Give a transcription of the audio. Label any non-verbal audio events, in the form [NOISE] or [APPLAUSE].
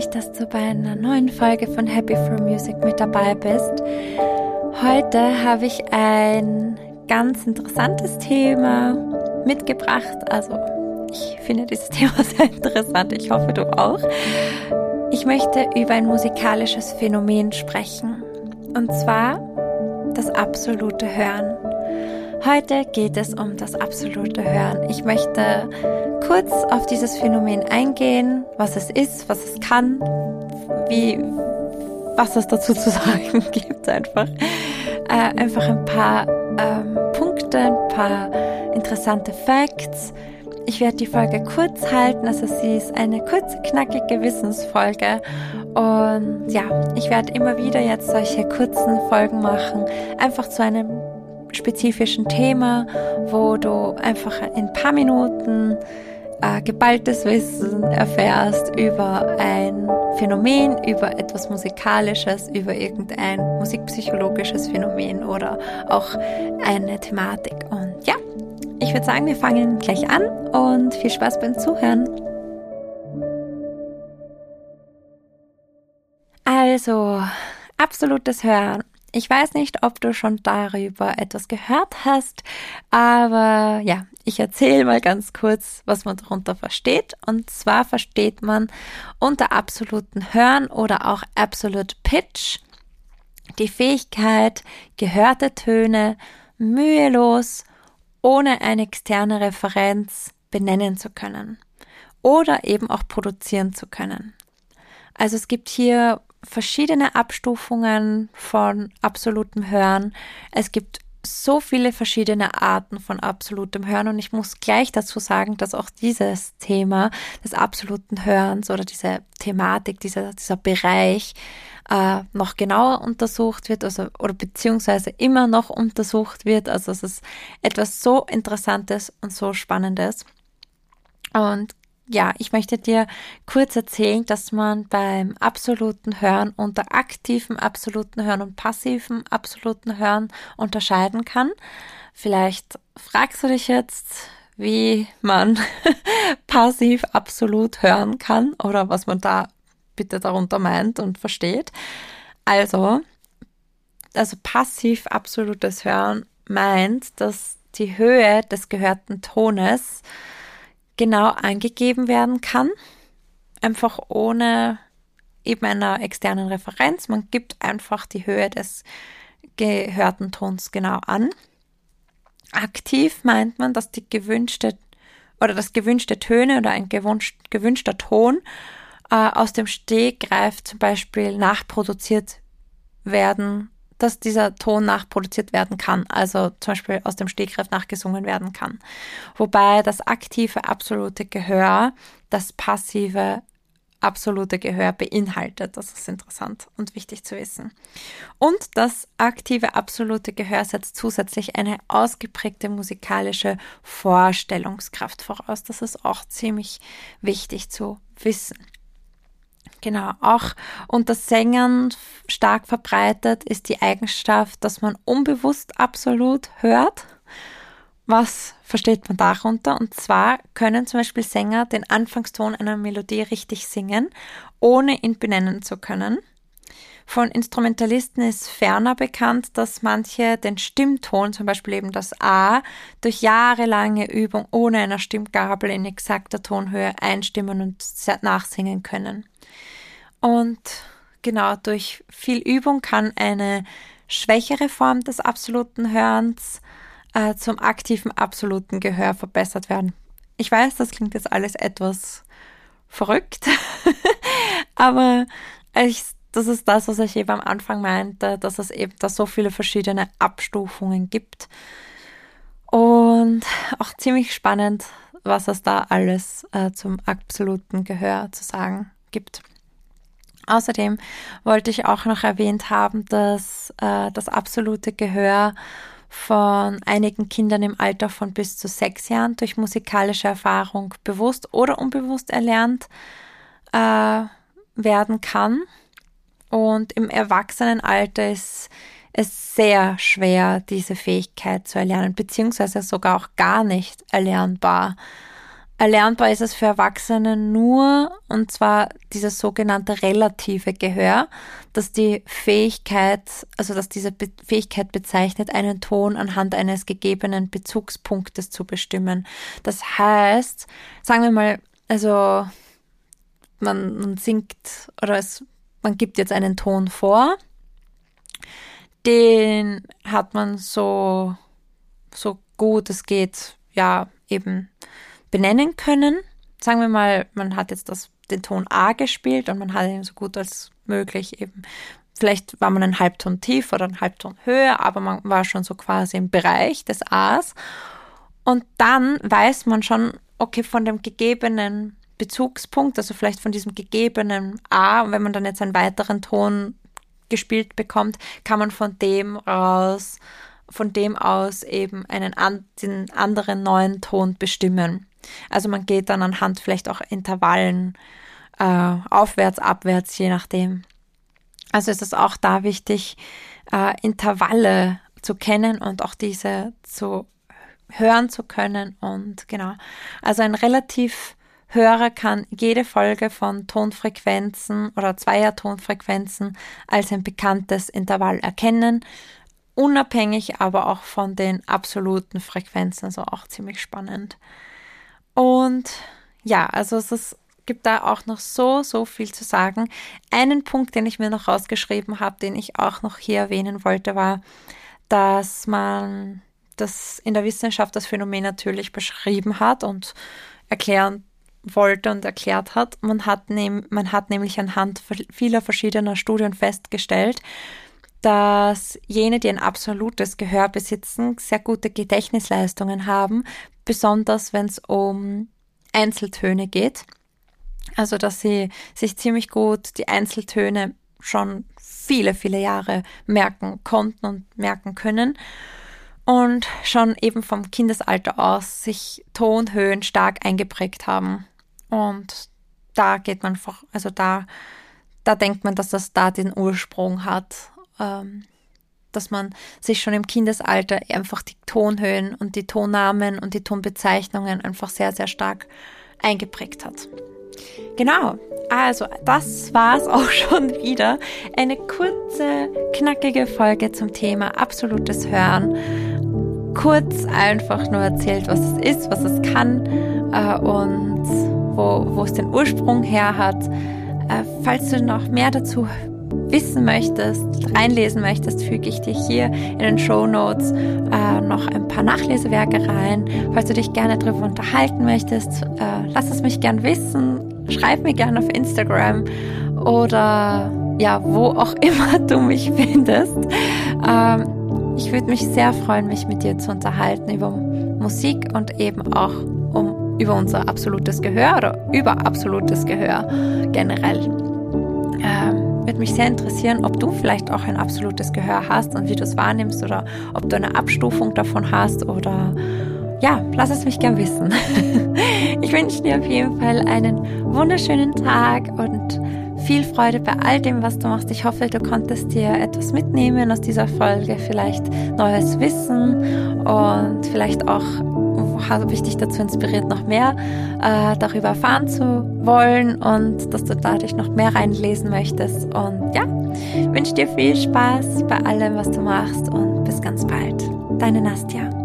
mich, dass du bei einer neuen Folge von Happy for Music mit dabei bist. Heute habe ich ein ganz interessantes Thema mitgebracht. Also ich finde dieses [LAUGHS] Thema sehr interessant. Ich hoffe, du auch. Ich möchte über ein musikalisches Phänomen sprechen. Und zwar das absolute Hören. Heute geht es um das absolute Hören. Ich möchte kurz auf dieses Phänomen eingehen, was es ist, was es kann, wie, was es dazu zu [LAUGHS] sagen gibt einfach. Äh, einfach ein paar ähm, Punkte, ein paar interessante Facts. Ich werde die Folge kurz halten, also sie ist eine kurze, knackige Wissensfolge. Und ja, ich werde immer wieder jetzt solche kurzen Folgen machen, einfach zu einem spezifischen Thema, wo du einfach in ein paar Minuten äh, geballtes Wissen erfährst über ein Phänomen, über etwas Musikalisches, über irgendein musikpsychologisches Phänomen oder auch eine Thematik. Und ja, ich würde sagen, wir fangen gleich an und viel Spaß beim Zuhören. Also, absolutes Hören ich weiß nicht, ob du schon darüber etwas gehört hast, aber ja, ich erzähle mal ganz kurz, was man darunter versteht. Und zwar versteht man unter absoluten Hören oder auch Absolute Pitch die Fähigkeit, gehörte Töne mühelos ohne eine externe Referenz benennen zu können oder eben auch produzieren zu können. Also es gibt hier verschiedene Abstufungen von absolutem Hören. Es gibt so viele verschiedene Arten von absolutem Hören und ich muss gleich dazu sagen, dass auch dieses Thema des absoluten Hörens oder diese Thematik, dieser, dieser Bereich äh, noch genauer untersucht wird, also oder beziehungsweise immer noch untersucht wird. Also es ist etwas so Interessantes und so Spannendes. Und ja, ich möchte dir kurz erzählen, dass man beim absoluten Hören unter aktivem absoluten Hören und passivem absoluten Hören unterscheiden kann. Vielleicht fragst du dich jetzt, wie man [LAUGHS] passiv absolut hören kann oder was man da bitte darunter meint und versteht. Also, also passiv absolutes Hören meint, dass die Höhe des gehörten Tones genau angegeben werden kann, einfach ohne eben einer externen Referenz. Man gibt einfach die Höhe des gehörten Tons genau an. Aktiv meint man, dass die gewünschte oder das gewünschte Töne oder ein gewünscht, gewünschter Ton äh, aus dem Stegreif zum Beispiel nachproduziert werden dass dieser Ton nachproduziert werden kann, also zum Beispiel aus dem Stegreif nachgesungen werden kann. Wobei das aktive absolute Gehör das passive absolute Gehör beinhaltet. Das ist interessant und wichtig zu wissen. Und das aktive absolute Gehör setzt zusätzlich eine ausgeprägte musikalische Vorstellungskraft voraus. Das ist auch ziemlich wichtig zu wissen. Genau, auch unter Sängern stark verbreitet ist die Eigenschaft, dass man unbewusst absolut hört. Was versteht man darunter? Und zwar können zum Beispiel Sänger den Anfangston einer Melodie richtig singen, ohne ihn benennen zu können. Von Instrumentalisten ist ferner bekannt, dass manche den Stimmton, zum Beispiel eben das A, durch jahrelange Übung ohne einer Stimmgabel in exakter Tonhöhe einstimmen und nachsingen können. Und genau durch viel Übung kann eine schwächere Form des absoluten Hörens äh, zum aktiven absoluten Gehör verbessert werden. Ich weiß, das klingt jetzt alles etwas verrückt, [LAUGHS] aber ich, das ist das, was ich eben am Anfang meinte, dass es eben da so viele verschiedene Abstufungen gibt. Und auch ziemlich spannend, was es da alles äh, zum absoluten Gehör zu sagen gibt. Außerdem wollte ich auch noch erwähnt haben, dass äh, das absolute Gehör von einigen Kindern im Alter von bis zu sechs Jahren durch musikalische Erfahrung bewusst oder unbewusst erlernt äh, werden kann. Und im Erwachsenenalter ist es sehr schwer, diese Fähigkeit zu erlernen, beziehungsweise sogar auch gar nicht erlernbar. Erlernbar ist es für Erwachsene nur, und zwar dieses sogenannte relative Gehör, dass die Fähigkeit, also dass diese Be Fähigkeit bezeichnet, einen Ton anhand eines gegebenen Bezugspunktes zu bestimmen. Das heißt, sagen wir mal, also man, man singt oder es, man gibt jetzt einen Ton vor, den hat man so, so gut es geht, ja, eben benennen können. Sagen wir mal, man hat jetzt das, den Ton A gespielt und man hat ihn so gut als möglich eben. Vielleicht war man einen Halbton tief oder einen Halbton höher, aber man war schon so quasi im Bereich des A's. Und dann weiß man schon, okay, von dem gegebenen Bezugspunkt, also vielleicht von diesem gegebenen A, und wenn man dann jetzt einen weiteren Ton gespielt bekommt, kann man von dem aus, von dem aus eben einen an, den anderen neuen Ton bestimmen. Also man geht dann anhand vielleicht auch Intervallen äh, aufwärts, abwärts, je nachdem. Also ist es auch da wichtig, äh, Intervalle zu kennen und auch diese zu hören zu können. Und genau, also ein relativ Hörer kann jede Folge von Tonfrequenzen oder Zweier-Tonfrequenzen als ein bekanntes Intervall erkennen, unabhängig aber auch von den absoluten Frequenzen, also auch ziemlich spannend. Und ja, also es ist, gibt da auch noch so, so viel zu sagen. Einen Punkt, den ich mir noch rausgeschrieben habe, den ich auch noch hier erwähnen wollte, war, dass man das in der Wissenschaft das Phänomen natürlich beschrieben hat und erklären wollte und erklärt hat. Man hat, nehm, man hat nämlich anhand vieler verschiedener Studien festgestellt, dass jene, die ein absolutes Gehör besitzen, sehr gute Gedächtnisleistungen haben, besonders wenn es um Einzeltöne geht. Also, dass sie sich ziemlich gut die Einzeltöne schon viele, viele Jahre merken konnten und merken können und schon eben vom Kindesalter aus sich Tonhöhen stark eingeprägt haben. Und da geht man vor, also da, da denkt man, dass das da den Ursprung hat ähm, dass man sich schon im Kindesalter einfach die Tonhöhen und die Tonnamen und die Tonbezeichnungen einfach sehr, sehr stark eingeprägt hat. Genau, also das war es auch [LAUGHS] schon wieder. Eine kurze, knackige Folge zum Thema absolutes Hören. Kurz einfach nur erzählt, was es ist, was es kann äh, und wo, wo es den Ursprung her hat. Äh, falls du noch mehr dazu wissen möchtest, reinlesen möchtest, füge ich dir hier in den Show Notes äh, noch ein paar Nachlesewerke rein. Falls du dich gerne darüber unterhalten möchtest, äh, lass es mich gern wissen. Schreib mir gerne auf Instagram oder ja, wo auch [LAUGHS] immer du mich findest. Ähm, ich würde mich sehr freuen, mich mit dir zu unterhalten über Musik und eben auch um über unser absolutes Gehör oder über absolutes Gehör generell. Ähm, würde mich sehr interessieren, ob du vielleicht auch ein absolutes Gehör hast und wie du es wahrnimmst oder ob du eine Abstufung davon hast oder ja, lass es mich gern wissen. [LAUGHS] ich wünsche dir auf jeden Fall einen wunderschönen Tag und viel Freude bei all dem, was du machst. Ich hoffe, du konntest dir etwas mitnehmen aus dieser Folge, vielleicht neues Wissen und vielleicht auch habe ich dich dazu inspiriert, noch mehr äh, darüber erfahren zu wollen und dass du dadurch noch mehr reinlesen möchtest. Und ja, wünsche dir viel Spaß bei allem, was du machst und bis ganz bald. Deine Nastja.